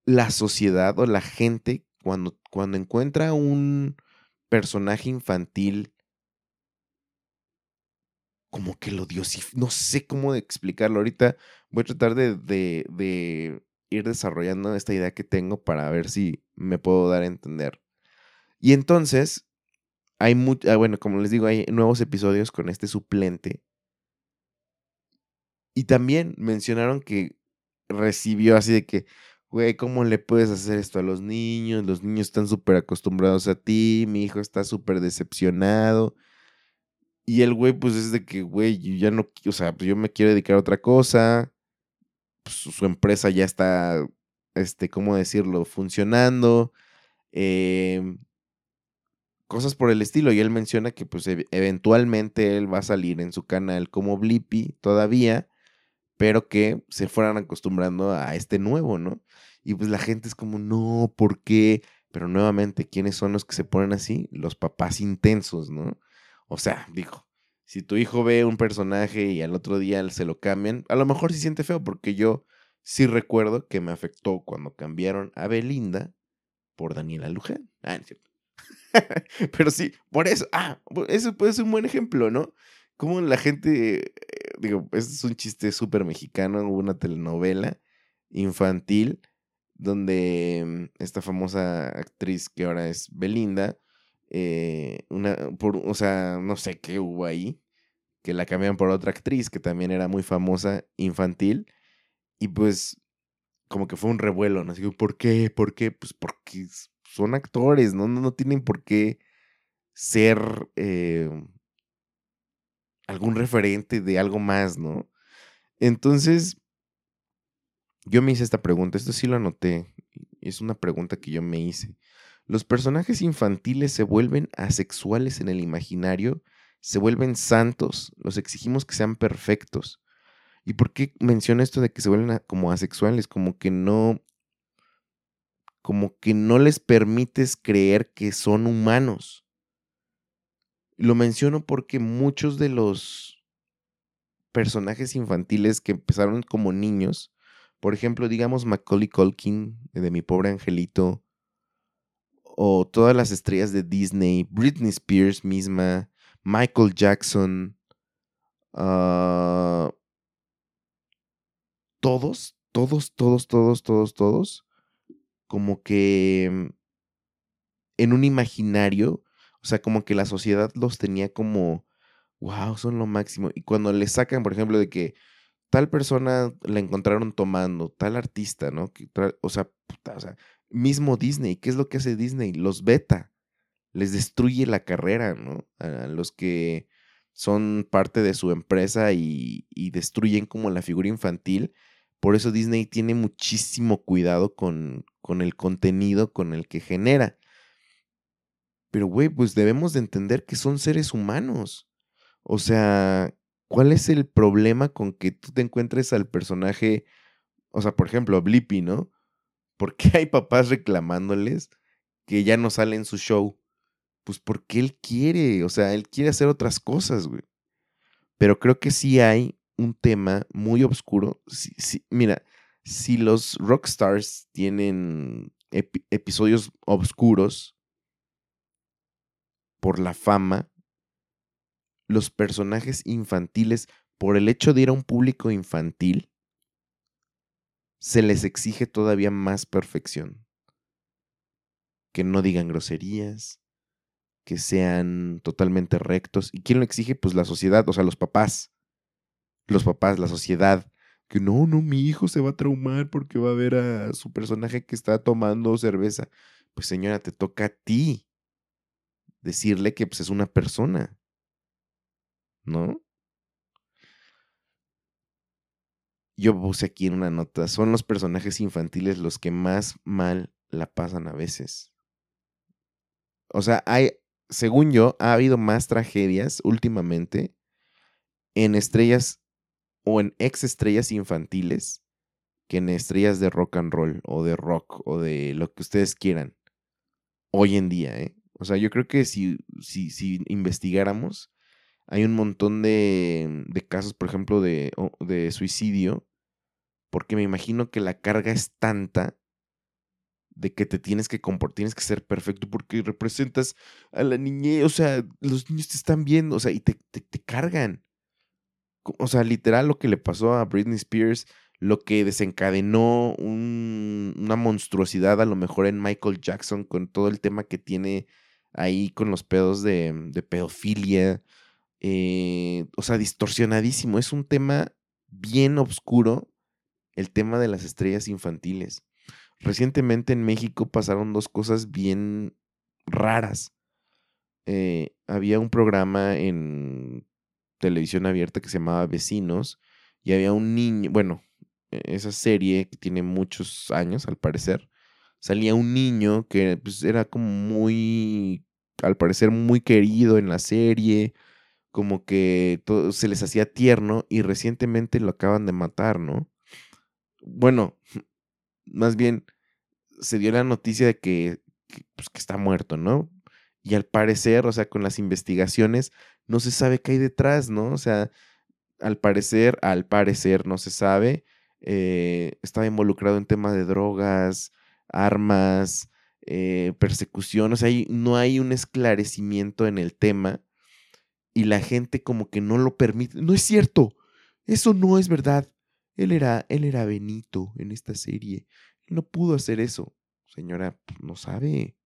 la sociedad o la gente cuando, cuando encuentra un personaje infantil, como que lo diosifica, no sé cómo explicarlo. Ahorita voy a tratar de, de, ir desarrollando esta idea que tengo para ver si me puedo dar a entender. Y entonces, hay mucho, ah, bueno, como les digo, hay nuevos episodios con este suplente. Y también mencionaron que recibió así de que, güey, ¿cómo le puedes hacer esto a los niños? Los niños están súper acostumbrados a ti, mi hijo está súper decepcionado. Y el güey, pues es de que, güey, yo ya no, o sea, pues yo me quiero dedicar a otra cosa. Pues, su empresa ya está, este, ¿cómo decirlo? Funcionando. Em, cosas por el estilo. Y él menciona que, pues, eventualmente él va a salir en su canal como Blippi todavía pero que se fueran acostumbrando a este nuevo, ¿no? Y pues la gente es como, no, ¿por qué? Pero nuevamente, ¿quiénes son los que se ponen así? Los papás intensos, ¿no? O sea, dijo, si tu hijo ve un personaje y al otro día se lo cambian, a lo mejor se siente feo, porque yo sí recuerdo que me afectó cuando cambiaron a Belinda por Daniela Luján. Ah, es cierto. Pero sí, por eso, ah, eso puede ser un buen ejemplo, ¿no? Como la gente, eh, digo, este es un chiste súper mexicano, hubo una telenovela infantil donde mm, esta famosa actriz que ahora es Belinda, eh, una, por, o sea, no sé qué hubo ahí, que la cambiaron por otra actriz que también era muy famosa, infantil, y pues como que fue un revuelo, ¿no? Así, ¿por qué? ¿Por qué? Pues porque son actores, ¿no? No, no tienen por qué ser eh, algún referente de algo más, ¿no? Entonces, yo me hice esta pregunta, esto sí lo anoté, es una pregunta que yo me hice. ¿Los personajes infantiles se vuelven asexuales en el imaginario? ¿Se vuelven santos? ¿Los exigimos que sean perfectos? ¿Y por qué menciono esto de que se vuelven como asexuales? Como que no... como que no les permites creer que son humanos. Lo menciono porque muchos de los personajes infantiles que empezaron como niños, por ejemplo, digamos Macaulay Culkin de Mi Pobre Angelito, o todas las estrellas de Disney, Britney Spears misma, Michael Jackson, ah, todos, todos, todos, todos, todos, todos, como que en un imaginario, o sea, como que la sociedad los tenía como, wow, son lo máximo. Y cuando le sacan, por ejemplo, de que tal persona la encontraron tomando, tal artista, ¿no? o, sea, o sea, mismo Disney, ¿qué es lo que hace Disney? Los beta, les destruye la carrera, ¿no? A los que son parte de su empresa y, y destruyen como la figura infantil. Por eso Disney tiene muchísimo cuidado con, con el contenido con el que genera. Pero, güey, pues debemos de entender que son seres humanos. O sea, ¿cuál es el problema con que tú te encuentres al personaje? O sea, por ejemplo, Blippi, ¿no? ¿Por qué hay papás reclamándoles que ya no sale en su show? Pues porque él quiere, o sea, él quiere hacer otras cosas, güey. Pero creo que sí hay un tema muy oscuro. mira, si los rockstars tienen episodios oscuros por la fama, los personajes infantiles, por el hecho de ir a un público infantil, se les exige todavía más perfección. Que no digan groserías, que sean totalmente rectos. ¿Y quién lo exige? Pues la sociedad, o sea, los papás. Los papás, la sociedad. Que no, no, mi hijo se va a traumar porque va a ver a su personaje que está tomando cerveza. Pues señora, te toca a ti decirle que pues, es una persona. ¿No? Yo puse aquí en una nota, son los personajes infantiles los que más mal la pasan a veces. O sea, hay, según yo, ha habido más tragedias últimamente en estrellas o en ex estrellas infantiles que en estrellas de rock and roll o de rock o de lo que ustedes quieran. Hoy en día, ¿eh? O sea, yo creo que si, si, si investigáramos, hay un montón de, de casos, por ejemplo, de, de, suicidio, porque me imagino que la carga es tanta de que te tienes que comportar, tienes que ser perfecto porque representas a la niñez, o sea, los niños te están viendo, o sea, y te, te, cargan. O sea, literal lo que le pasó a Britney Spears, lo que desencadenó una monstruosidad a lo mejor en Michael Jackson con todo el tema que tiene ahí con los pedos de, de pedofilia, eh, o sea, distorsionadísimo. Es un tema bien oscuro, el tema de las estrellas infantiles. Recientemente en México pasaron dos cosas bien raras. Eh, había un programa en televisión abierta que se llamaba Vecinos y había un niño, bueno, e, esa serie que tiene muchos años al parecer, salía un niño que pues, era como muy, al parecer muy querido en la serie, como que todo, se les hacía tierno y recientemente lo acaban de matar, ¿no? Bueno, más bien se dio la noticia de que, pues, que está muerto, ¿no? Y al parecer, o sea, con las investigaciones, no se sabe qué hay detrás, ¿no? O sea, al parecer, al parecer, no se sabe, eh, estaba involucrado en temas de drogas, armas, eh, persecución, o sea, no hay un esclarecimiento en el tema y la gente como que no lo permite. No es cierto, eso no es verdad. Él era, él era Benito en esta serie. No pudo hacer eso. Señora, pues, no sabe.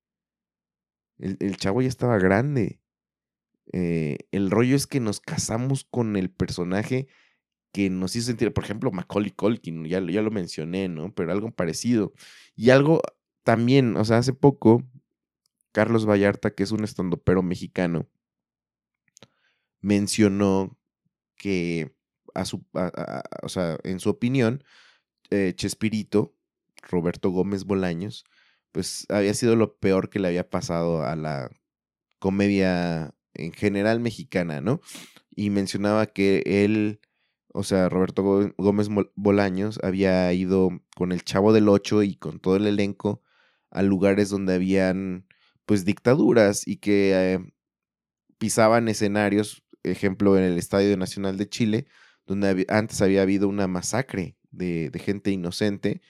El, chavo ya estaba grande. Eh, el rollo es que nos casamos con el personaje que nos hizo sentir, por ejemplo, Macaulay Culkin, ya, ya lo mencioné, ¿no? Pero algo parecido. Y algo también, o sea, hace poco, Carlos Vallarta, que es un estandopero mexicano, mencionó que, a su, o sea, en su opinión, eh, Chespirito, Roberto Gómez Bolaños, pues había sido lo peor que le había pasado a la comedia en general mexicana, ¿no? Y mencionaba que él, o sea, Roberto Gómez Bolaños había ido con el Chavo del Ocho y con todo el elenco a lugares donde habían pues dictaduras y que eh, pisaban escenarios, ejemplo en el Estadio Nacional de Chile, donde antes había habido una masacre de, de gente inocente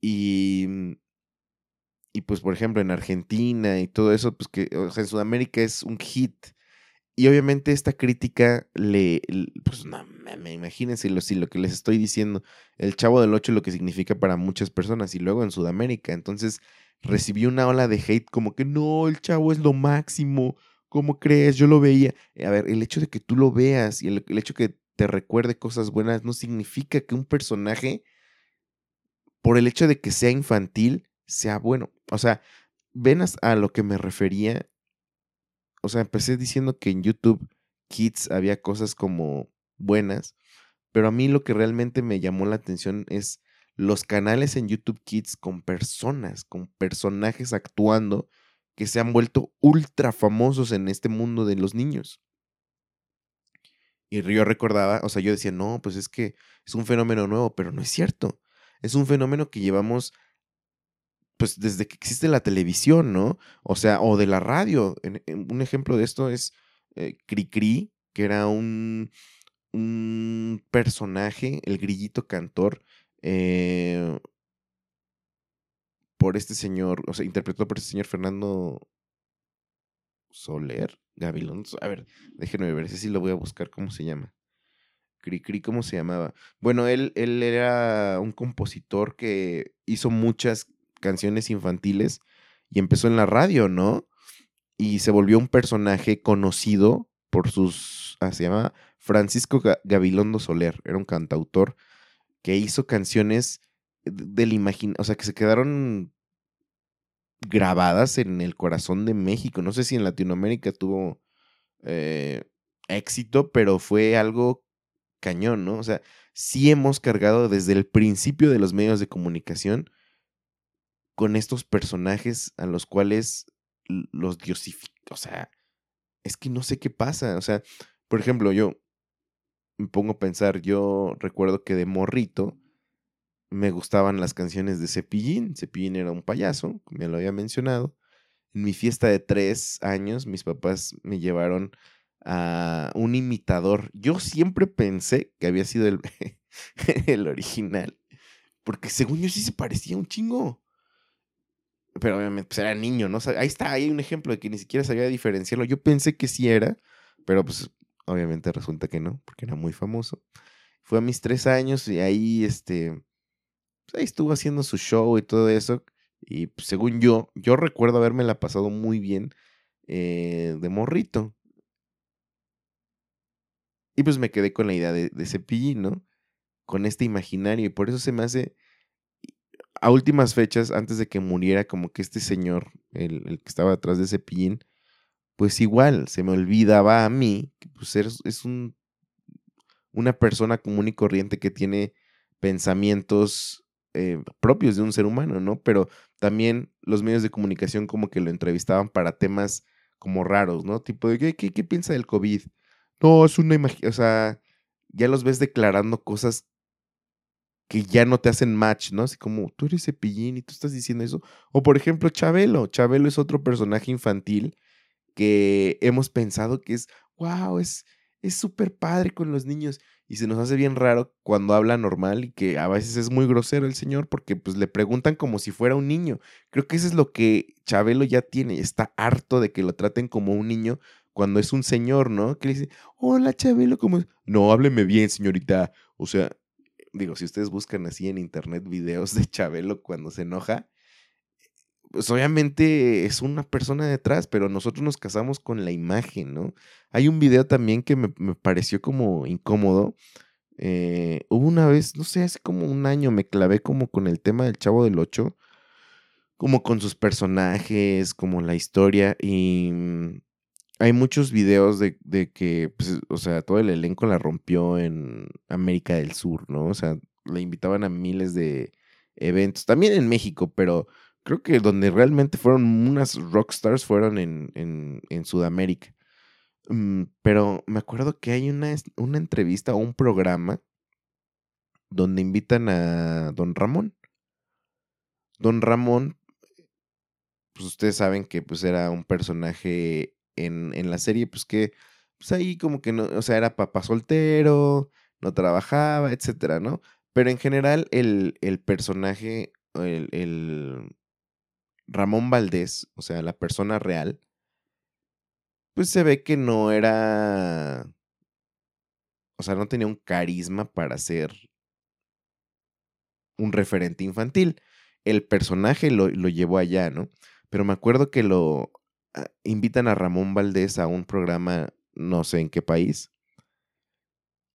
y, mm, y pues por ejemplo en Argentina y todo eso, pues que o sea, en Sudamérica es un hit. Y obviamente esta crítica le, pues no, me, imagínense lo, si lo que les estoy diciendo, el Chavo del Ocho lo que significa para muchas personas y luego en Sudamérica. Entonces recibió una ola de hate como que no, el Chavo es lo máximo, ¿cómo crees? Yo lo veía. A ver, el hecho de que tú lo veas y el, el hecho que te recuerde cosas buenas no significa que un personaje, por el hecho de que sea infantil, sea bueno. O sea, ven a lo que me refería. O sea, empecé diciendo que en YouTube Kids había cosas como buenas, pero a mí lo que realmente me llamó la atención es los canales en YouTube Kids con personas, con personajes actuando que se han vuelto ultra famosos en este mundo de los niños. Y yo recordaba, o sea, yo decía, no, pues es que es un fenómeno nuevo, pero no es cierto. Es un fenómeno que llevamos, pues desde que existe la televisión, ¿no? O sea, o de la radio. un ejemplo de esto es eh, Cricri, que era un, un personaje, el grillito cantor, eh, por este señor, o sea, interpretado por este señor Fernando Soler, Gavilón. A ver, déjenme ver, si lo voy a buscar, ¿cómo se llama? Cricri, ¿cómo se llamaba? Bueno, él, él era un compositor que hizo muchas canciones infantiles y empezó en la radio, ¿no? Y se volvió un personaje conocido por sus. Ah, se llama Francisco Gabilondo Soler. Era un cantautor que hizo canciones del imaginario, o sea, que se quedaron grabadas en el corazón de México. No sé si en Latinoamérica tuvo eh, éxito, pero fue algo cañón, ¿no? O sea, sí hemos cargado desde el principio de los medios de comunicación con estos personajes a los cuales los diosifican. O sea, es que no sé qué pasa. O sea, por ejemplo, yo me pongo a pensar, yo recuerdo que de morrito me gustaban las canciones de Cepillín. Cepillín era un payaso, ya lo había mencionado. En mi fiesta de tres años, mis papás me llevaron a un imitador. Yo siempre pensé que había sido el, el original, porque según yo sí se parecía un chingo. Pero obviamente pues era niño, ¿no? ahí está, ahí hay un ejemplo de que ni siquiera sabía diferenciarlo. Yo pensé que sí era, pero pues obviamente resulta que no, porque era muy famoso. Fue a mis tres años y ahí, este, ahí estuvo haciendo su show y todo eso. Y pues, según yo, yo recuerdo haberme la pasado muy bien eh, de morrito. Y pues me quedé con la idea de, de Cepillín, ¿no? Con este imaginario. Y por eso se me hace, a últimas fechas, antes de que muriera, como que este señor, el, el que estaba atrás de Cepillín, pues igual se me olvidaba a mí, que pues es, es un, una persona común y corriente que tiene pensamientos eh, propios de un ser humano, ¿no? Pero también los medios de comunicación como que lo entrevistaban para temas como raros, ¿no? Tipo de, ¿qué, piensa del COVID? No, es una imagen, o sea, ya los ves declarando cosas que ya no te hacen match, ¿no? Así como, tú eres cepillín y tú estás diciendo eso. O por ejemplo, Chabelo. Chabelo es otro personaje infantil que hemos pensado que es, wow, es súper padre con los niños y se nos hace bien raro cuando habla normal y que a veces es muy grosero el señor porque pues le preguntan como si fuera un niño. Creo que eso es lo que Chabelo ya tiene, está harto de que lo traten como un niño cuando es un señor, ¿no? Que le dice, hola Chabelo, ¿cómo es? No, hábleme bien, señorita. O sea, digo, si ustedes buscan así en internet videos de Chabelo cuando se enoja, pues obviamente es una persona detrás, pero nosotros nos casamos con la imagen, ¿no? Hay un video también que me, pareció como incómodo. Eh, hubo una vez, no sé, hace como un año me clavé como con el tema del Chavo del Ocho, como con sus personajes, como la historia, y mm, hay muchos videos de, de que, pues, o sea, todo el elenco la rompió en América del Sur, ¿no? O sea, le invitaban a miles de eventos, también en México, pero creo que donde realmente fueron unas rockstars fueron en, en, Sudamérica. Mm, pero me acuerdo que hay una, una entrevista o un programa donde invitan a Don Ramón. Don Ramón pues ustedes saben que pues era un personaje en, en la serie, pues que pues ahí como que no, o sea, era papá soltero, no trabajaba, etcétera, ¿no? Pero en general el, el personaje, el, el Ramón Valdés, o sea, la persona real, pues se ve que no era, o sea, no tenía un carisma para ser un referente infantil. El personaje lo, lo llevó allá, ¿no? Pero me acuerdo que lo ah, invitan a Ramón Valdés a un programa, no sé en qué país,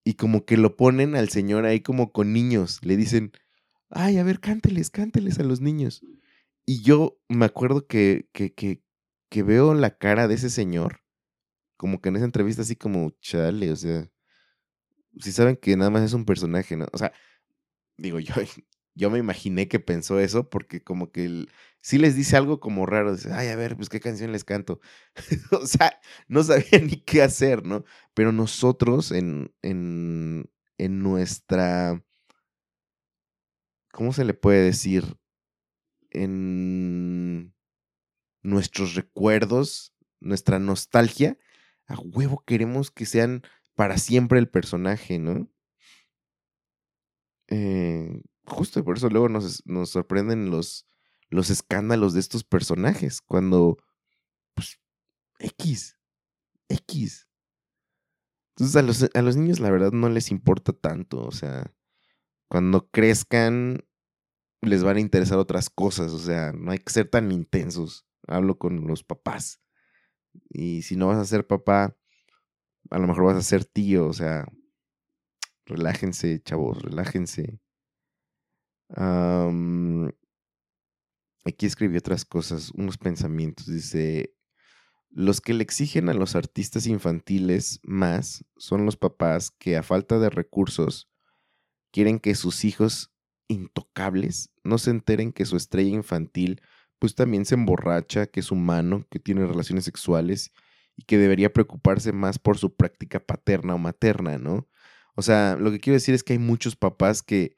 y como que lo ponen al señor ahí como con niños. Le dicen, ay, a ver, cánteles, cánteles a los niños. Y yo me acuerdo que, que, que, veo la cara de ese señor, como que en esa entrevista así como, chale, o sea, si saben que nada más es un personaje, ¿no? O sea, digo, yo, yo me imaginé que pensó eso porque como que si les dice algo como raro, dice, ay, a ver, pues qué canción les canto. o sea, no sabía ni qué hacer, ¿no? Pero nosotros en, en, en nuestra, ¿cómo se le puede decir? En nuestros recuerdos, nuestra nostalgia, a huevo queremos que sean para siempre el personaje, ¿no? Eh, justo por eso luego nos, sorprenden los, los escándalos de estos personajes, cuando, pues, X, X. Entonces a los, a los niños la verdad no les importa tanto, o sea, cuando crezcan les van a interesar otras cosas, o sea, no hay que ser tan intensos. Hablo con los papás. Y si no vas a ser papá, a lo mejor vas a ser tío, o sea, relájense, chavos, relájense aquí escribí otras cosas, unos pensamientos. Dice, los que le exigen a los artistas infantiles más son los papás que a falta de recursos quieren que sus hijos intocables no se enteren que su estrella infantil pues también se emborracha, que es humano, que tiene relaciones sexuales y que debería preocuparse más por su práctica paterna o materna, ¿no? O sea, lo que quiero decir es que hay muchos papás que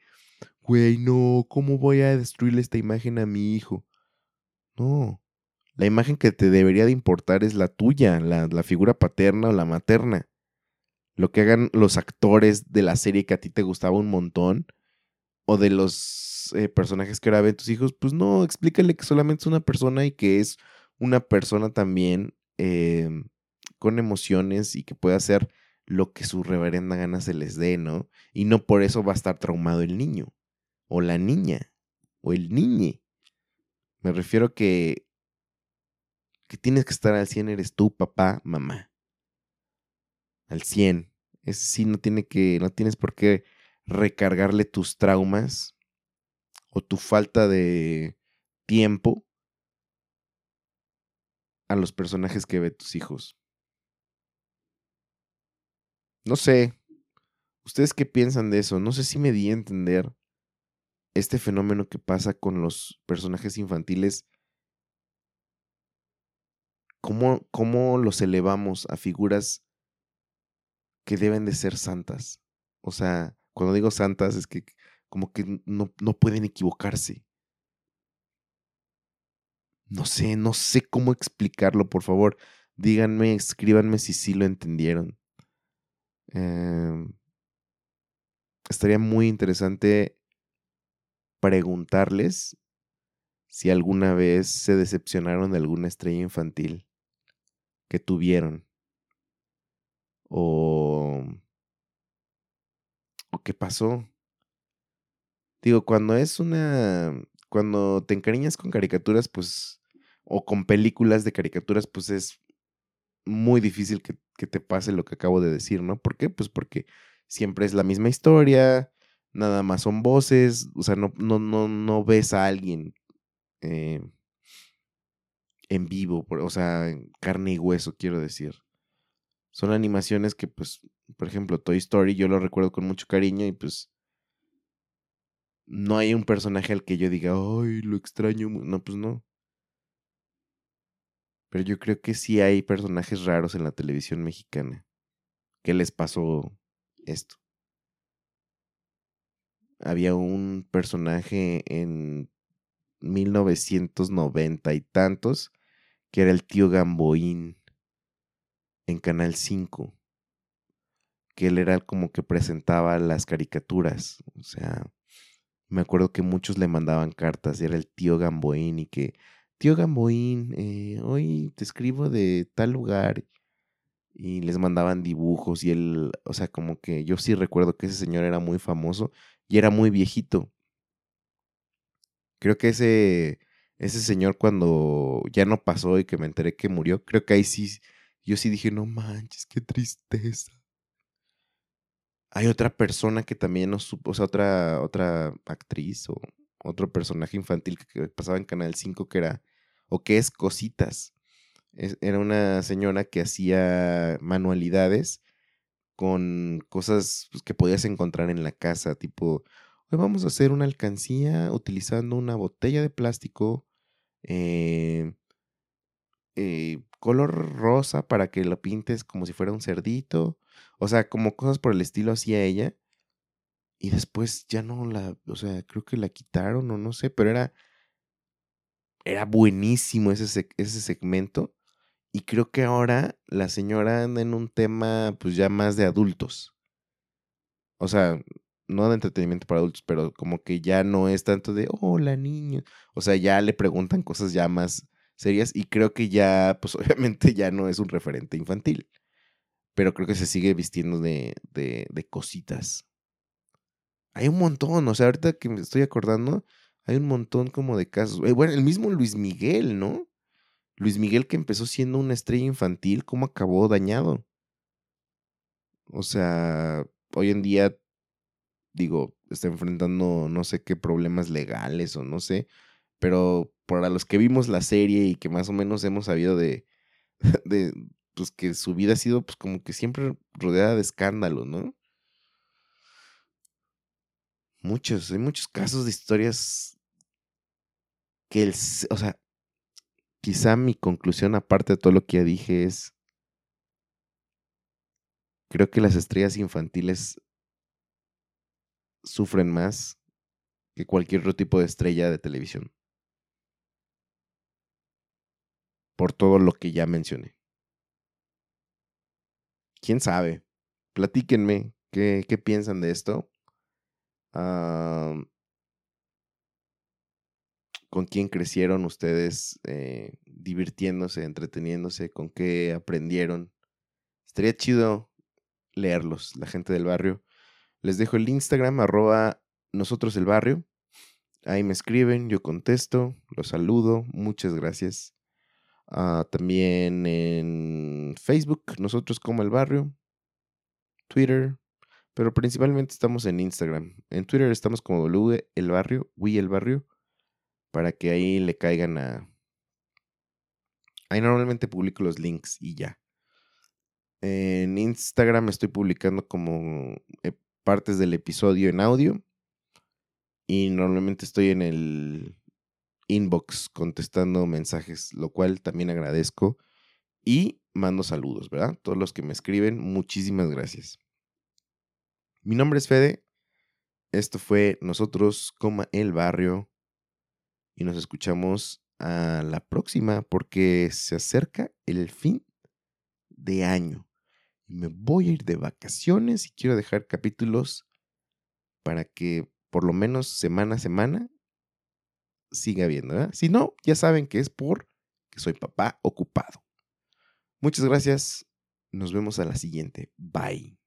güey, no, ¿cómo voy a destruirle esta imagen a mi hijo? No, la imagen que te debería de importar es la tuya, la, figura paterna o la materna. Lo que hagan los actores de la serie que a ti te gustaba un montón, o de los eh, personajes que ahora ven tus hijos, pues no, explícale que solamente es una persona y que es una persona también em, con emociones y que puede hacer lo que su reverenda gana se les dé, ¿no? Y no por eso va a estar traumado el niño o la niña o el niñe. Me refiero que que tienes que estar al 100 eres tú, papá, mamá. Al 100. Ese sí no tiene que no tienes por qué recargarle tus traumas o tu falta de tiempo a los personajes que ve tus hijos. No sé. ¿Ustedes qué piensan de eso? No sé si me di a entender este fenómeno que pasa con los personajes infantiles, ¿cómo, cómo los elevamos a figuras que deben de ser santas? O sea, cuando digo santas es que como que no, no pueden equivocarse. No sé, no sé cómo explicarlo, por favor. Díganme, escríbanme si sí lo entendieron. Em, estaría muy interesante preguntarles si alguna vez se decepcionaron de alguna estrella infantil que tuvieron. O, o qué pasó. Digo, cuando es una... Cuando te encariñas con caricaturas, pues... O con películas de caricaturas, pues es muy difícil que, que te pase lo que acabo de decir, ¿no? ¿Por qué? Pues porque siempre es la misma historia, nada más son voces, o sea, no, no, no, no ves a alguien eh, en vivo, o sea, carne y hueso, quiero decir. Son animaciones que, pues, por ejemplo, Toy Story, yo lo recuerdo con mucho cariño y pues no hay un personaje al que yo diga, ay, lo extraño. No, pues no. Pero yo creo que sí hay personajes raros en la televisión mexicana. ¿Qué les pasó esto? había un personaje en 1990 y tantos, que era el tío Gamboín en Canal 5, que él era como que presentaba las caricaturas, o sea, me acuerdo que muchos le mandaban cartas, era el tío Gamboín y que, tío Gamboín, eh, hoy te escribo de tal lugar y les mandaban dibujos y él, o sea, como que yo sí recuerdo que ese señor era muy famoso y era muy viejito. Creo que ese, ese señor cuando ya no pasó y que me enteré que murió, creo que ahí sí, yo sí dije, no manches, qué tristeza. Hay otra persona que también nos supo, o sea, otra, otra actriz o otro personaje infantil que pasaba en Canal 5 que era, o que es Cositas. era una señora que hacía manualidades con cosas pues, que podías encontrar en la casa, tipo Hoy vamos a hacer una alcancía utilizando una botella de plástico eh, eh, color rosa para que lo pintes como si fuera un cerdito. O sea, como cosas por el estilo hacía ella. Y después ya no la, o sea, creo que la quitaron o no sé, pero era, era buenísimo ese, ese segmento. Y creo que ahora la señora anda en un tema pues ya más de adultos. O sea, no de entretenimiento para adultos, pero como que ya no es tanto de, hola niño. O sea, ya le preguntan cosas ya más serias y creo que ya, pues obviamente ya no es un referente infantil, pero creo que se sigue vistiendo de, de, de cositas. Hay un montón, o sea, ahorita que me estoy acordando, hay un montón como de casos. Eh, bueno, el mismo Luis Miguel, ¿no? Luis Miguel que empezó siendo una estrella infantil, ¿cómo acabó dañado? O sea, hoy en día digo, está enfrentando no sé qué problemas legales o no sé, pero para los que vimos la serie y que más o menos hemos sabido de, pues que su vida ha sido pues como que siempre rodeada de escándalos, ¿no? Muchos, hay muchos casos de historias que el, o sea, quizá mi conclusión aparte de todo lo que ya dije es, creo que las estrellas infantiles sufren más que cualquier otro tipo de estrella de televisión. Por todo lo que ya mencioné. ¿Quién sabe? Platíquenme qué, qué piensan de esto. ¿Con quién crecieron ustedes eh, divirtiéndose, entreteniéndose? ¿Con qué aprendieron? Estaría chido leerlos, la gente del barrio. Les dejo el Instagram, arroba nosotros el barrio. Ahí me escriben, yo contesto, los saludo, muchas gracias. Ah, también en Facebook, nosotros como el barrio, Twitter, pero principalmente estamos en Instagram. En Twitter estamos como W el barrio, We el barrio, para que ahí le caigan a... Ahí normalmente publico los links y ya. En Instagram estoy publicando como eh, partes del episodio en audio. Y normalmente estoy en el inbox contestando mensajes, lo cual también agradezco. Y mando saludos, ¿verdad? Todos los que me escriben, muchísimas gracias. Mi nombre es Fede. Esto fue Nosotros, coma el barrio. Y nos escuchamos a la próxima porque se acerca el fin de año me voy a ir de vacaciones y quiero dejar capítulos para que por lo menos semana a semana siga viendo. Si no, ya saben que es por que soy papá ocupado. Muchas gracias. Nos vemos a la siguiente. Bye.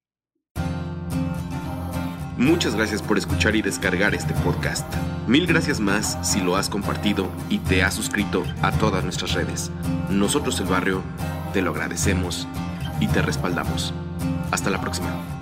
Muchas gracias por escuchar y descargar este podcast. Mil gracias más si lo has compartido y te has suscrito a todas nuestras redes. Nosotros el barrio te lo agradecemos y te respaldamos. Hasta la próxima.